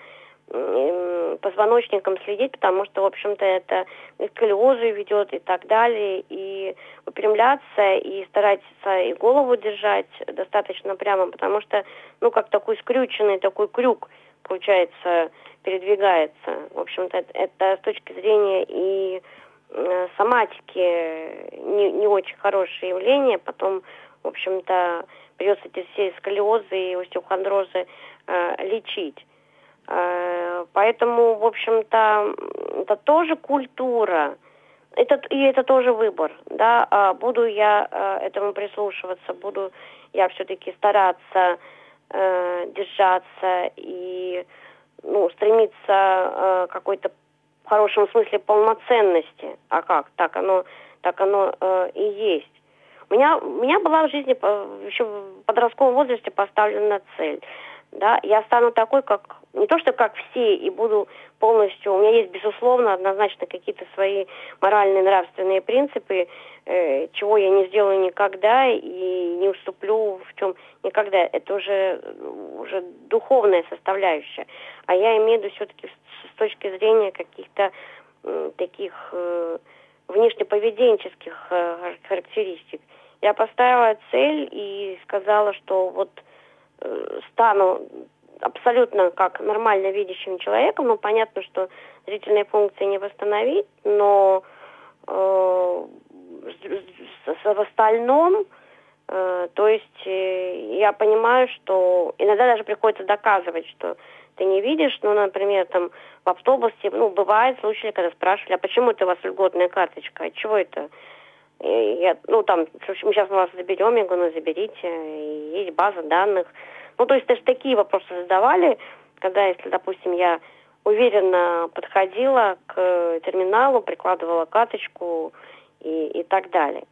Speaker 3: позвоночником следить, потому что, в общем-то, это сколиозы ведет и так далее, и выпрямляться, и стараться и голову держать достаточно прямо, потому что, ну, как такой скрюченный такой крюк, получается, передвигается. В общем-то, это, это с точки зрения и э, соматики не, не очень хорошее явление, потом, в общем-то, придется эти все сколиозы и остеохондрозы э, лечить. Э, поэтому, в общем-то, это тоже культура, это, и это тоже выбор, да, а буду я э, этому прислушиваться, буду я все-таки стараться э, держаться и ну, стремиться э, какой-то в хорошем смысле полноценности. А как? Так оно, так оно э, и есть. У меня, у меня была в жизни еще в подростковом возрасте поставлена цель – да, я стану такой, как не то что как все, и буду полностью, у меня есть, безусловно, однозначно какие-то свои моральные, нравственные принципы, э, чего я не сделаю никогда и не уступлю в чем никогда. Это уже, уже духовная составляющая. А я имею в виду все-таки с, с точки зрения каких-то э, таких э, внешнеповеденческих э, характеристик. Я поставила цель и сказала, что вот Э, стану абсолютно как нормально видящим человеком, ну, понятно, что зрительные функции не восстановить, но э, в остальном, э, то есть э, я понимаю, что иногда даже приходится доказывать, что ты не видишь, ну, например, там в автобусе, ну, бывают случаи, когда спрашивали, а почему это у вас льготная карточка, от чего это? И я, ну, там, мы сейчас мы вас заберем, я говорю, ну, заберите, есть база данных, ну, то есть даже такие вопросы задавали, когда, если, допустим, я уверенно подходила к терминалу, прикладывала карточку и, и так далее.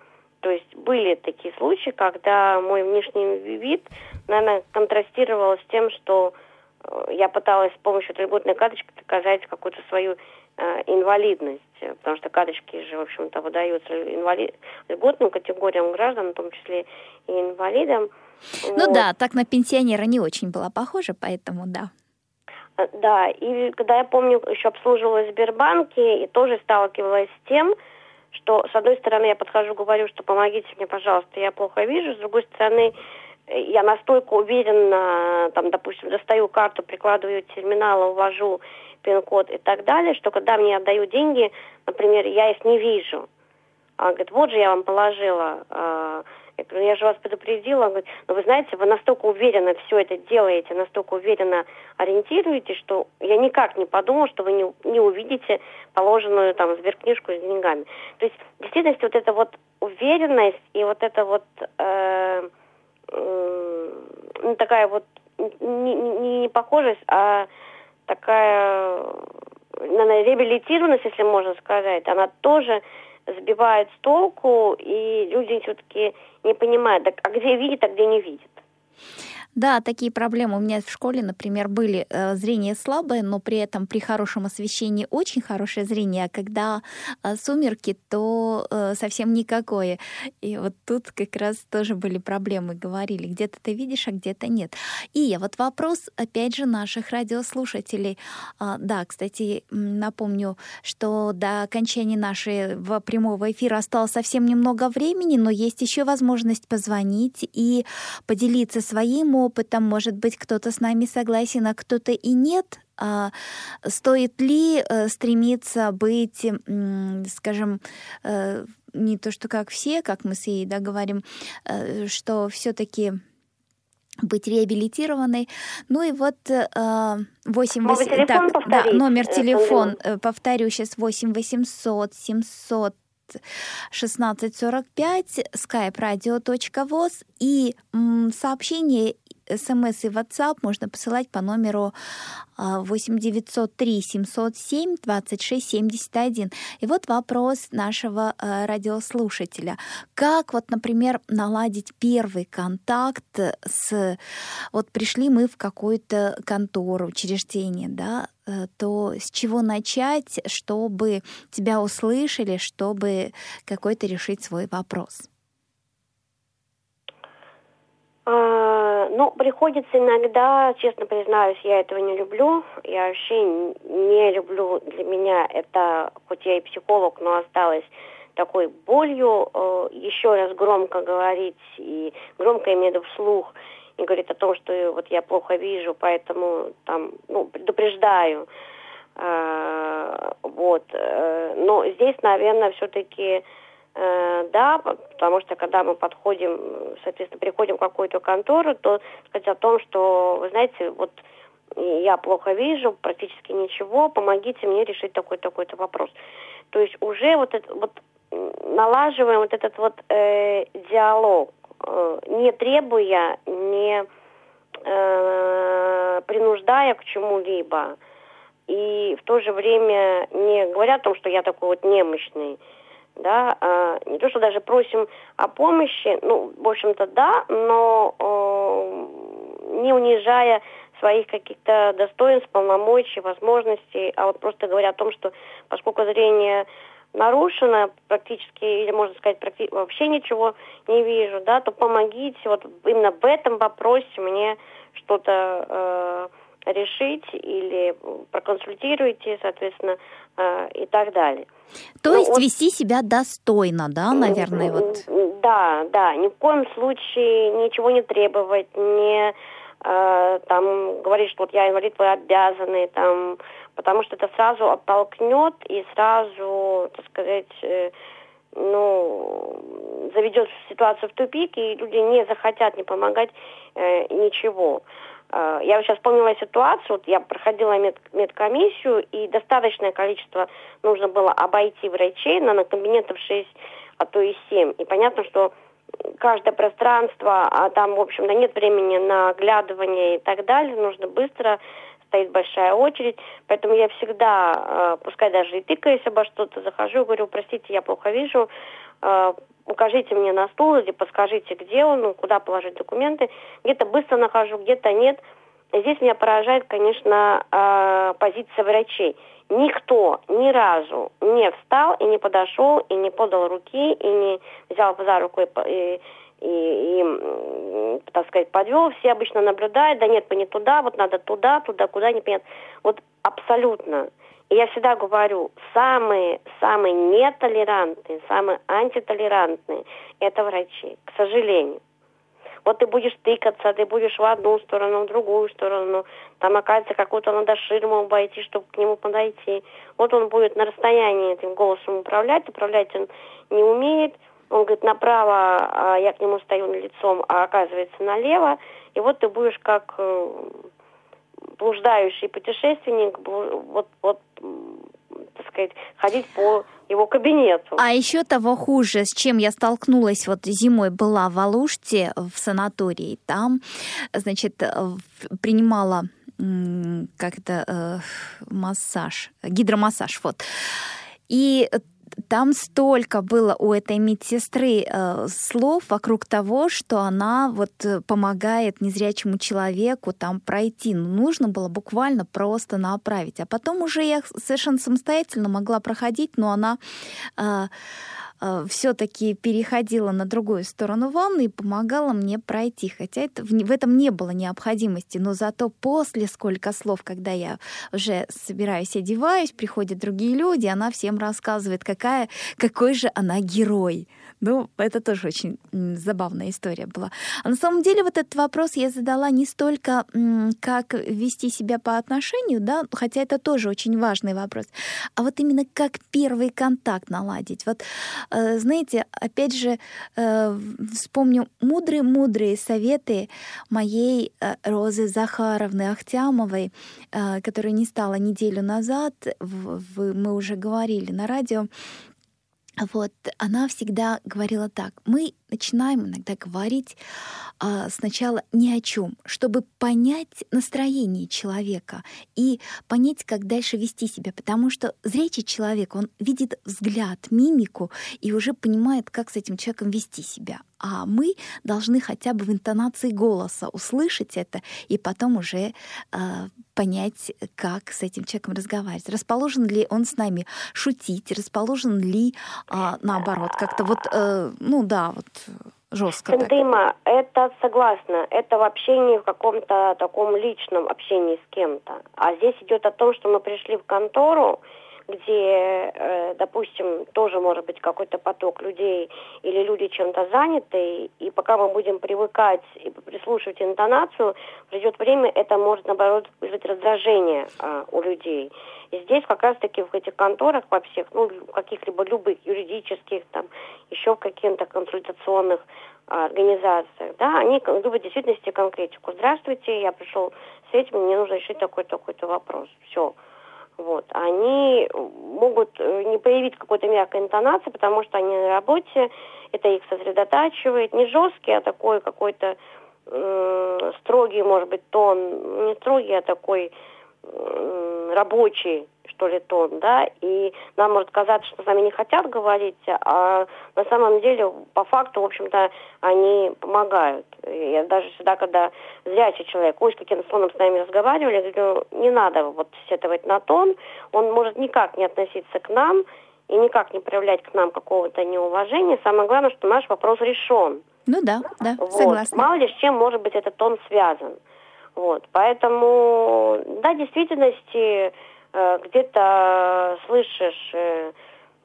Speaker 3: То есть были такие случаи, когда мой внешний вид, наверное, контрастировал с тем, что э, я пыталась с помощью льготной карточки доказать какую-то свою э, инвалидность, потому что карточки же, в общем-то, выдаются инвалид... льготным категориям граждан, в том числе и инвалидам.
Speaker 2: Ну вот. да, так на пенсионера не очень была похожа, поэтому да.
Speaker 3: Э, да, и когда я помню, еще обслуживала в Сбербанке, и тоже сталкивалась с тем, что, с одной стороны, я подхожу, говорю, что помогите мне, пожалуйста, я плохо вижу, с другой стороны, я настолько уверенно, там, допустим, достаю карту, прикладываю терминал, увожу пин-код и так далее, что когда мне отдают деньги, например, я их не вижу. Она говорит, вот же я вам положила. Я говорю, я же вас предупредила. Говорит, но вы знаете, вы настолько уверенно все это делаете, настолько уверенно ориентируетесь, что я никак не подумал, что вы не, не увидите положенную там сберкнижку с деньгами. То есть, в действительности, вот эта вот уверенность и вот эта вот э, э, ну, такая вот не, не, не похожесть, а такая наверное, реабилитированность, если можно сказать, она тоже сбивает с толку, и люди все-таки не понимают, а где видит, а где не видит.
Speaker 2: Да, такие проблемы у меня в школе, например, были. Э, зрение слабое, но при этом при хорошем освещении очень хорошее зрение, а когда э, сумерки, то э, совсем никакое. И вот тут как раз тоже были проблемы, говорили, где-то ты видишь, а где-то нет. И вот вопрос, опять же, наших радиослушателей. А, да, кстати, напомню, что до окончания нашего прямого эфира осталось совсем немного времени, но есть еще возможность позвонить и поделиться своим опытом, может быть, кто-то с нами согласен, а кто-то и нет. А стоит ли э, стремиться быть, скажем, э, не то что как все, как мы с ей да, говорим, э, что все-таки быть реабилитированной. Ну и вот 8... 8 так, да, номер телефон, повторю сейчас, 8 800 700 1645, skype radio.voz и сообщение смс и WhatsApp можно посылать по номеру 8 903 707 26 71. И вот вопрос нашего а, радиослушателя. Как вот, например, наладить первый контакт с... Вот пришли мы в какую-то контору, учреждение, да, э, то с чего начать, чтобы тебя услышали, чтобы какой-то решить свой вопрос?
Speaker 3: А, ну, приходится иногда, честно признаюсь, я этого не люблю. Я вообще не люблю, для меня это, хоть я и психолог, но осталось такой болью э, еще раз громко говорить и громко иметь вслух и говорить о том, что вот я плохо вижу, поэтому там, ну, предупреждаю. Э, вот. Но здесь, наверное, все-таки да, потому что когда мы подходим, соответственно, приходим в какую-то контору, то сказать о том, что, вы знаете, вот я плохо вижу, практически ничего, помогите мне решить такой-такой-то вопрос. То есть уже вот, это, вот налаживаем вот этот вот э, диалог, э, не требуя, не э, принуждая к чему-либо, и в то же время не говоря о том, что я такой вот немощный, да, э, не то, что даже просим о помощи, ну, в общем-то, да, но э, не унижая своих каких-то достоинств, полномочий, возможностей, а вот просто говоря о том, что поскольку зрение нарушено практически, или можно сказать, практи- вообще ничего не вижу, да, то помогите вот именно в этом вопросе мне что-то э, решить или проконсультируйте, соответственно, э, и так далее.
Speaker 2: То ну, есть вот, вести себя достойно, да, наверное, вот.
Speaker 3: Да, да, ни в коем случае ничего не требовать, не э, там говорить, что вот я инвалид, вы обязаны, там, потому что это сразу оттолкнет и сразу, так сказать, э, ну, заведет ситуацию в тупик, и люди не захотят не помогать э, ничего. Э, я вот сейчас вспомнила ситуацию, вот я проходила мед, медкомиссию, и достаточное количество нужно было обойти врачей на, на кабинетов 6, а то и 7. И понятно, что каждое пространство, а там, в общем-то, нет времени на оглядывание и так далее, нужно быстро, стоит большая очередь, поэтому я всегда, э, пускай даже и тыкаюсь обо что-то, захожу, говорю, простите, я плохо вижу, э, укажите мне на стул или подскажите, где он, ну, куда положить документы. Где-то быстро нахожу, где-то нет. Здесь меня поражает, конечно, э, позиция врачей. Никто ни разу не встал и не подошел, и не подал руки, и не взял за руку и, и, и, и так сказать, подвел. Все обычно наблюдают, да нет, не туда, вот надо туда, туда, куда, непонятно. Вот абсолютно. Я всегда говорю, самые, самые нетолерантные, самые антитолерантные – это врачи, к сожалению. вот ты будешь тыкаться, ты будешь в одну сторону, в другую сторону, там, оказывается, какую-то надо ширму обойти, чтобы к нему подойти. Вот он будет на расстоянии этим голосом управлять, управлять он не умеет, он говорит, направо, а я к нему стою лицом, а оказывается налево, и вот ты будешь как э, блуждающий путешественник, вот, вот так сказать, ходить по его кабинету.
Speaker 2: А еще того хуже, с чем я столкнулась вот зимой, была в Алуште в санатории. Там, значит, принимала как это э, массаж, гидромассаж, вот. И там столько было у этой медсестры э, слов вокруг того, что она вот э, помогает незрячему человеку там пройти. Ну, нужно было буквально просто направить. А потом уже я совершенно самостоятельно могла проходить, но она э, Э, все-таки переходила на другую сторону ванны и помогала мне пройти. Хотя это, в, в этом не было необходимости, но зато после сколько слов, когда я уже собираюсь, одеваюсь, приходят другие люди, она всем рассказывает, какая, какой же она герой. Ну, это тоже очень забавная история была. А на самом деле вот этот вопрос я задала не столько, как вести себя по отношению, да, хотя это тоже очень важный вопрос, а вот именно как первый контакт наладить. Вот, э, знаете, опять же, э, вспомню мудрые-мудрые советы моей э, Розы Захаровны Ахтямовой, которая не стала неделю назад, мы уже говорили на радио, вот, она всегда говорила так, мы начинаем иногда говорить а, сначала ни о чем, чтобы понять настроение человека и понять, как дальше вести себя, потому что зрячий человек, он видит взгляд, мимику и уже понимает, как с этим человеком вести себя. А мы должны хотя бы в интонации голоса услышать это и потом уже а, понять, как с этим человеком разговаривать. Расположен ли он с нами шутить, расположен ли а, наоборот как-то вот, э, ну да, вот жестко.
Speaker 3: Дыма, это согласна. Это в общении в каком-то таком личном общении с кем-то. А здесь идет о том, что мы пришли в контору, где, э, допустим, тоже может быть какой-то поток людей или люди чем-то заняты, и пока мы будем привыкать и прислушивать интонацию, придет время, это может, наоборот, вызвать раздражение э, у людей. И здесь как раз-таки в этих конторах во всех, ну, каких-либо любых юридических, там, еще в каких-то консультационных а, организациях, да, они любят в действительности конкретику. Здравствуйте, я пришел с этим, мне нужно решить такой-такой-то вопрос. Все вот, они могут э, не проявить какой-то мягкой интонации, потому что они на работе, это их сосредотачивает, не жесткий, а такой какой-то э, строгий, может быть, тон, не строгий, а такой э, рабочий, что ли, тон, да, и нам может казаться, что с нами не хотят говорить, а на самом деле, по факту, в общем-то, они помогают. Я даже всегда, когда зрячий человек, ой, с каким тоном с нами разговаривали, я говорю, не надо вот сетовать на тон, он может никак не относиться к нам и никак не проявлять к нам какого-то неуважения. Самое главное, что наш вопрос решен.
Speaker 2: Ну да, да, вот. согласна.
Speaker 3: Мало ли с чем может быть этот тон связан. Вот, поэтому, да, в действительности, где-то слышишь, э,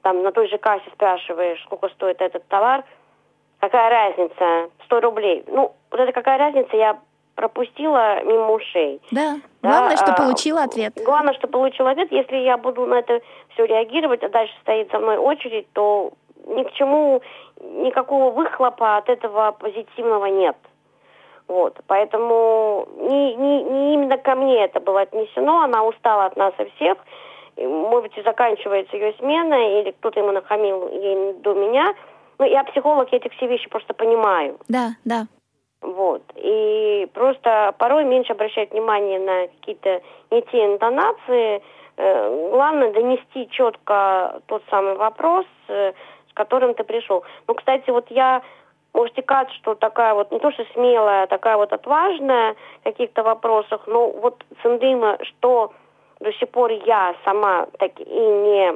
Speaker 3: там на той же кассе спрашиваешь, сколько стоит этот товар, какая разница, 100 рублей. Ну, вот это какая разница, я пропустила мимо ушей.
Speaker 2: Да, да? главное, что а, получила ответ.
Speaker 3: Главное, что получила ответ. Если я буду на это все реагировать, а дальше стоит за мной очередь, то ни к чему, никакого выхлопа от этого позитивного нет. Вот, поэтому не, не, не именно ко мне это было отнесено, она устала от нас и всех, может быть, заканчивается ее смена, или кто-то ему нахамил ей до меня. Ну, я психолог, я эти все вещи просто понимаю.
Speaker 2: Да, да.
Speaker 3: Вот. И просто порой меньше обращать внимание на какие-то не те интонации. Э, главное донести четко тот самый вопрос, э, с которым ты пришел. Ну, кстати, вот я можете казаться, что такая вот, не то что смелая, а такая вот отважная в каких-то вопросах, но вот Циндыма, что до сих пор я сама так и не,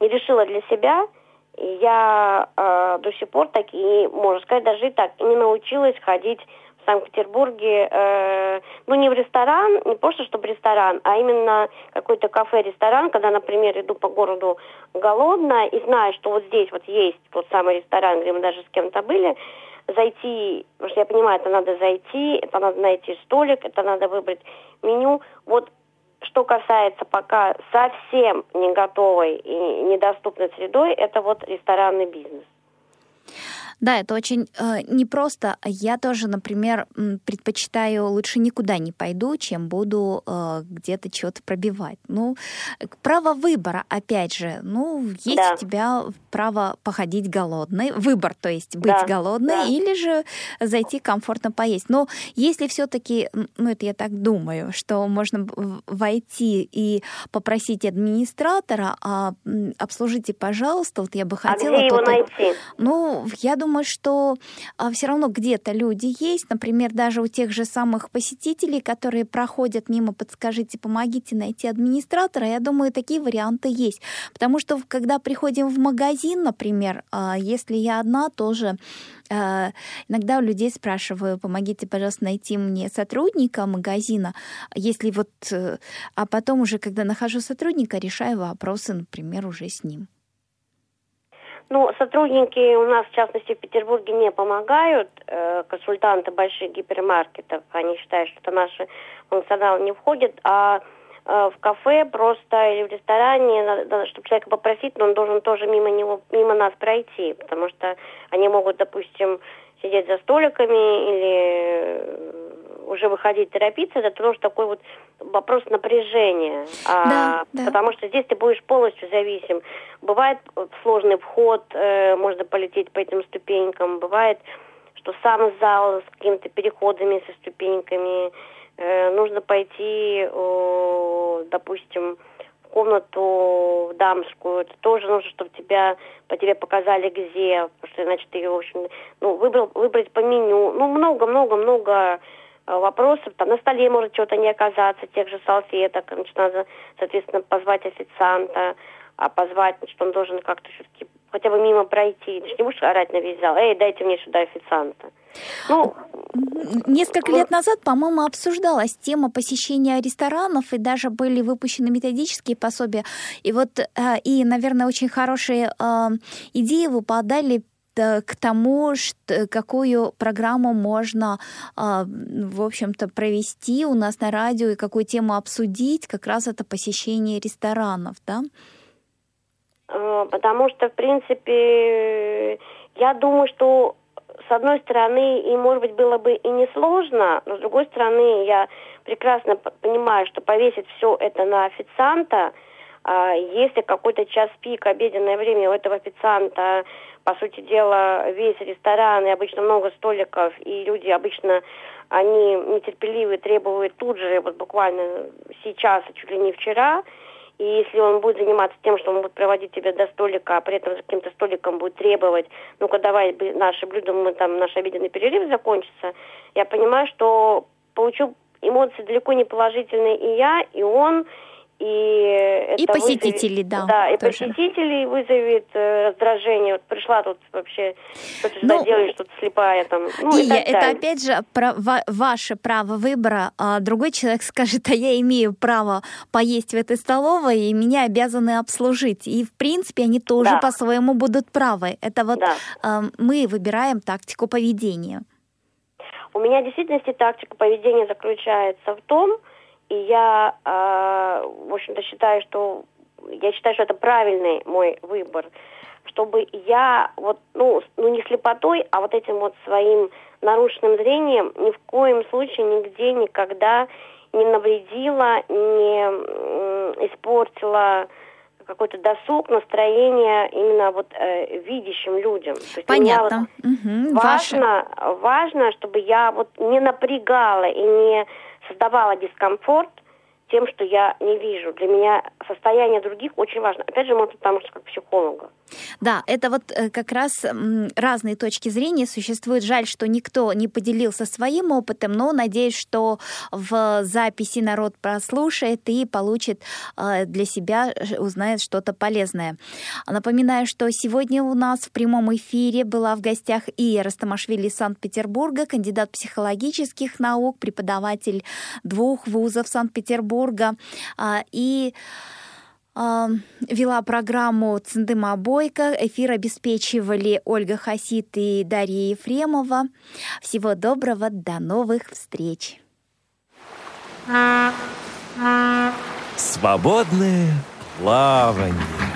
Speaker 3: не решила для себя, я э, до сих пор так и, можно сказать, даже и так, и не научилась ходить Санкт-Петербурге, э, ну не в ресторан, не просто чтобы ресторан, а именно какой-то кафе-ресторан, когда, например, иду по городу голодная и знаю, что вот здесь вот есть тот самый ресторан, где мы даже с кем-то были, зайти, потому что я понимаю, это надо зайти, это надо найти столик, это надо выбрать меню. Вот что касается пока совсем не готовой и недоступной средой, это вот ресторанный бизнес.
Speaker 2: Да, это очень э, непросто. Я тоже, например, предпочитаю лучше никуда не пойду, чем буду э, где-то что-то пробивать. Ну, право выбора, опять же, ну, есть да. у тебя право походить голодной, выбор, то есть быть да. голодной, да. или же зайти комфортно поесть. Но если все-таки, ну, это я так думаю, что можно войти и попросить администратора, а, обслужите, пожалуйста, вот я бы хотела...
Speaker 3: А где его найти?
Speaker 2: Ну, я думаю, думаю, что а, все равно где-то люди есть, например, даже у тех же самых посетителей, которые проходят мимо, подскажите, помогите найти администратора, я думаю, такие варианты есть. Потому что когда приходим в магазин, например, а, если я одна, тоже а, иногда у людей спрашиваю, помогите, пожалуйста, найти мне сотрудника магазина, если вот, э, а потом уже, когда нахожу сотрудника, решаю вопросы, например, уже с ним.
Speaker 3: Ну, сотрудники у нас, в частности, в Петербурге не помогают, э, консультанты больших гипермаркетов, они считают, что наши функционалы не входят, а э, в кафе просто или в ресторане, чтобы человека попросить, но он должен тоже мимо него, мимо нас пройти, потому что они могут, допустим, сидеть за столиками или уже выходить торопиться, это тоже такой вот вопрос напряжения. А, да, да. Потому что здесь ты будешь полностью зависим. Бывает сложный вход, э, можно полететь по этим ступенькам, бывает, что сам зал с какими-то переходами со ступеньками, э, нужно пойти, э, допустим, в комнату дамскую, это тоже нужно, чтобы тебя, по тебе показали где, потому что иначе ты, в общем, ну, выбрал, выбрать по меню, ну, много-много-много вопросов, там на столе может что-то не оказаться, тех же салфеток, значит, надо, соответственно, позвать официанта, а позвать, значит, он должен как-то все-таки хотя бы мимо пройти. Ты же не будешь орать на весь зал, эй, дайте мне сюда официанта.
Speaker 2: Ну, Несколько лет назад, по-моему, обсуждалась тема посещения ресторанов, и даже были выпущены методические пособия. И вот, э, и, наверное, очень хорошие э, идеи вы подали к тому, что, какую программу можно, а, в общем-то, провести у нас на радио и какую тему обсудить, как раз это посещение ресторанов, да?
Speaker 3: А, потому что, в принципе, я думаю, что с одной стороны, и, может быть, было бы и несложно, но с другой стороны, я прекрасно понимаю, что повесить все это на официанта, если какой-то час пик, обеденное время у этого официанта по сути дела, весь ресторан, и обычно много столиков, и люди обычно, они нетерпеливы, требуют тут же, вот буквально сейчас, чуть ли не вчера, и если он будет заниматься тем, что он будет проводить тебя до столика, а при этом за каким-то столиком будет требовать, ну-ка давай наши блюда, мы там, наш обеденный перерыв закончится, я понимаю, что получу эмоции далеко не положительные и я, и он,
Speaker 2: и, и посетители,
Speaker 3: вызовет,
Speaker 2: да.
Speaker 3: Да, и тоже. посетителей вызовет э, раздражение. Вот пришла тут вообще, что ты ну, делаешь, тут слепая там.
Speaker 2: Ну, и, и это далее. опять же про, ва, ваше право выбора. А другой человек скажет, а я имею право поесть в этой столовой, и меня обязаны обслужить. И в принципе они тоже да. по-своему будут правы. Это вот да. э, мы выбираем тактику поведения.
Speaker 3: У меня в действительности тактика поведения заключается в том, и я, э, в общем-то, считаю, что я считаю, что это правильный мой выбор, чтобы я вот, ну, ну не слепотой, а вот этим вот своим нарушенным зрением ни в коем случае нигде никогда не навредила, не испортила какой-то досуг, настроение именно вот э, видящим людям. То
Speaker 2: есть Понятно.
Speaker 3: Вот угу, важно, ваше... важно, чтобы я вот не напрягала и не создавала дискомфорт тем, что я не вижу. Для меня состояние других очень важно. Опять же, может, потому что как психолога.
Speaker 2: Да, это вот э, как раз разные точки зрения существуют. Жаль, что никто не поделился своим опытом, но надеюсь, что в записи народ прослушает и получит э, для себя, узнает что-то полезное. Напоминаю, что сегодня у нас в прямом эфире была в гостях и Растамашвили из Санкт-Петербурга, кандидат психологических наук, преподаватель двух вузов Санкт-Петербурга. А, вела программу Циндыма Бойко. Эфир обеспечивали Ольга Хасит и Дарья Ефремова. Всего доброго, до новых встреч.
Speaker 1: Свободное плавание.